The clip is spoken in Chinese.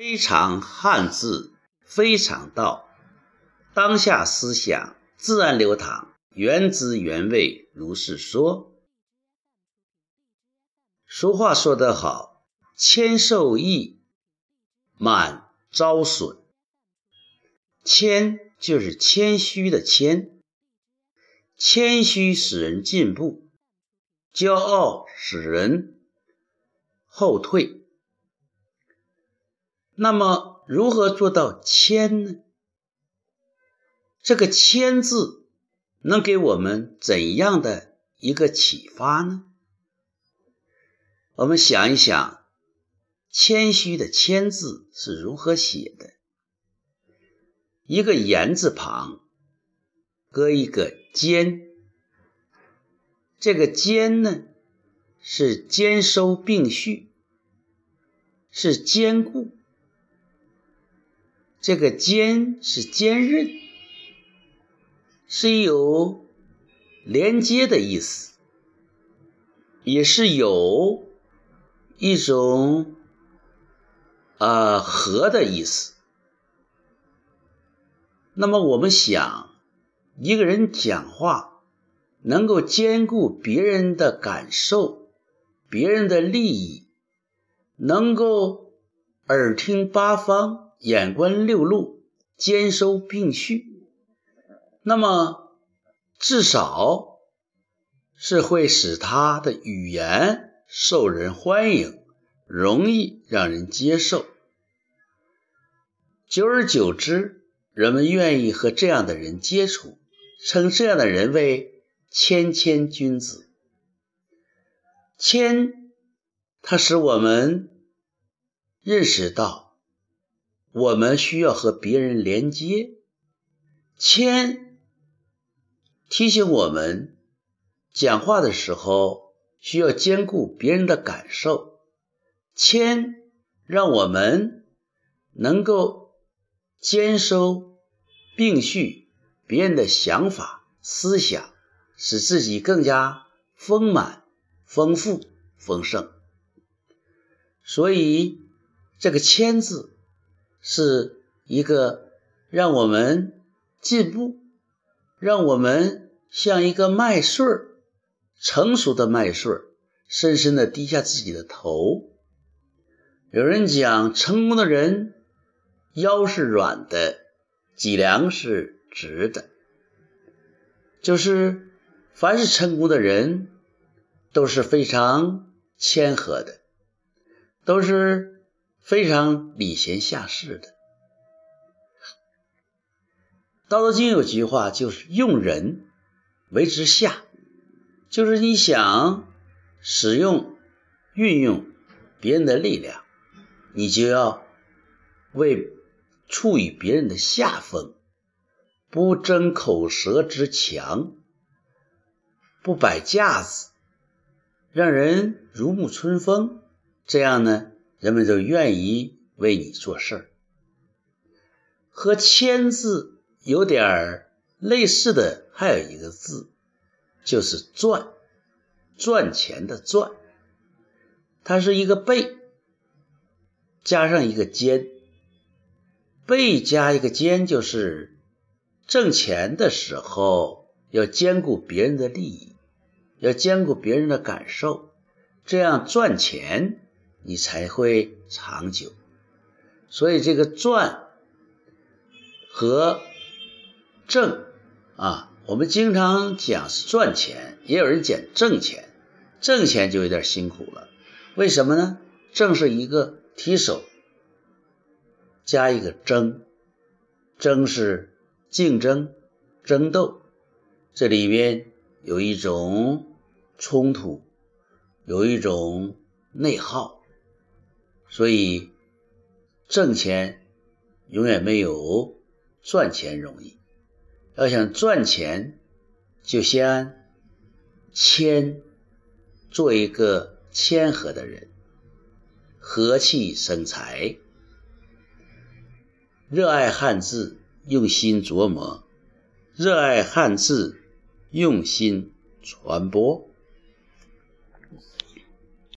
非常汉字，非常道。当下思想自然流淌，原汁原味，如是说。俗话说得好：“谦受益，满招损。”谦就是谦虚的谦，谦虚使人进步，骄傲使人后退。那么，如何做到谦呢？这个“谦”字能给我们怎样的一个启发呢？我们想一想，谦虚的“谦”字是如何写的？一个言字旁，搁一个坚，这个坚呢，是兼收并蓄，是兼顾。这个坚是坚韧，是有连接的意思，也是有一种啊和的意思。那么我们想，一个人讲话能够兼顾别人的感受、别人的利益，能够耳听八方。眼观六路，兼收并蓄，那么至少是会使他的语言受人欢迎，容易让人接受。久而久之，人们愿意和这样的人接触，称这样的人为谦谦君子。谦，它使我们认识到。我们需要和别人连接，谦提醒我们讲话的时候需要兼顾别人的感受，谦让我们能够兼收并蓄别人的想法思想，使自己更加丰满、丰富、丰盛。所以这个谦字。是一个让我们进步，让我们像一个麦穗儿，成熟的麦穗儿，深深的低下自己的头。有人讲，成功的人腰是软的，脊梁是直的，就是凡是成功的人都是非常谦和的，都是。非常礼贤下士的，《道德经》有句话，就是“用人为之下”，就是你想使用、运用别人的力量，你就要为处于别人的下风，不争口舌之强，不摆架子，让人如沐春风。这样呢？人们就愿意为你做事儿，和“谦”字有点类似的，还有一个字，就是“赚”，赚钱的“赚”，它是一个“贝”加上一个“尖”，“贝”加一个“尖”，就是挣钱的时候要兼顾别人的利益，要兼顾别人的感受，这样赚钱。你才会长久，所以这个赚和挣啊，我们经常讲是赚钱，也有人讲挣钱。挣钱就有点辛苦了，为什么呢？挣是一个提手加一个争，争是竞争、争斗，这里边有一种冲突，有一种内耗。所以，挣钱永远没有赚钱容易。要想赚钱，就先谦，做一个谦和的人，和气生财。热爱汉字，用心琢磨；热爱汉字，用心传播。